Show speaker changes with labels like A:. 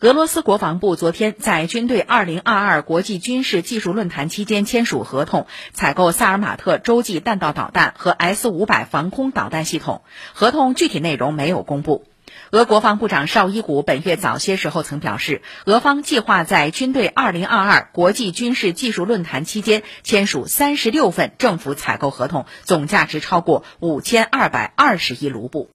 A: 俄罗斯国防部昨天在军队2022国际军事技术论坛期间签署合同，采购萨尔马特洲际弹道导弹和 S500 防空导弹系统。合同具体内容没有公布。俄国防部长绍伊古本月早些时候曾表示，俄方计划在军队2022国际军事技术论坛期间签署36份政府采购合同，总价值超过5220亿卢布。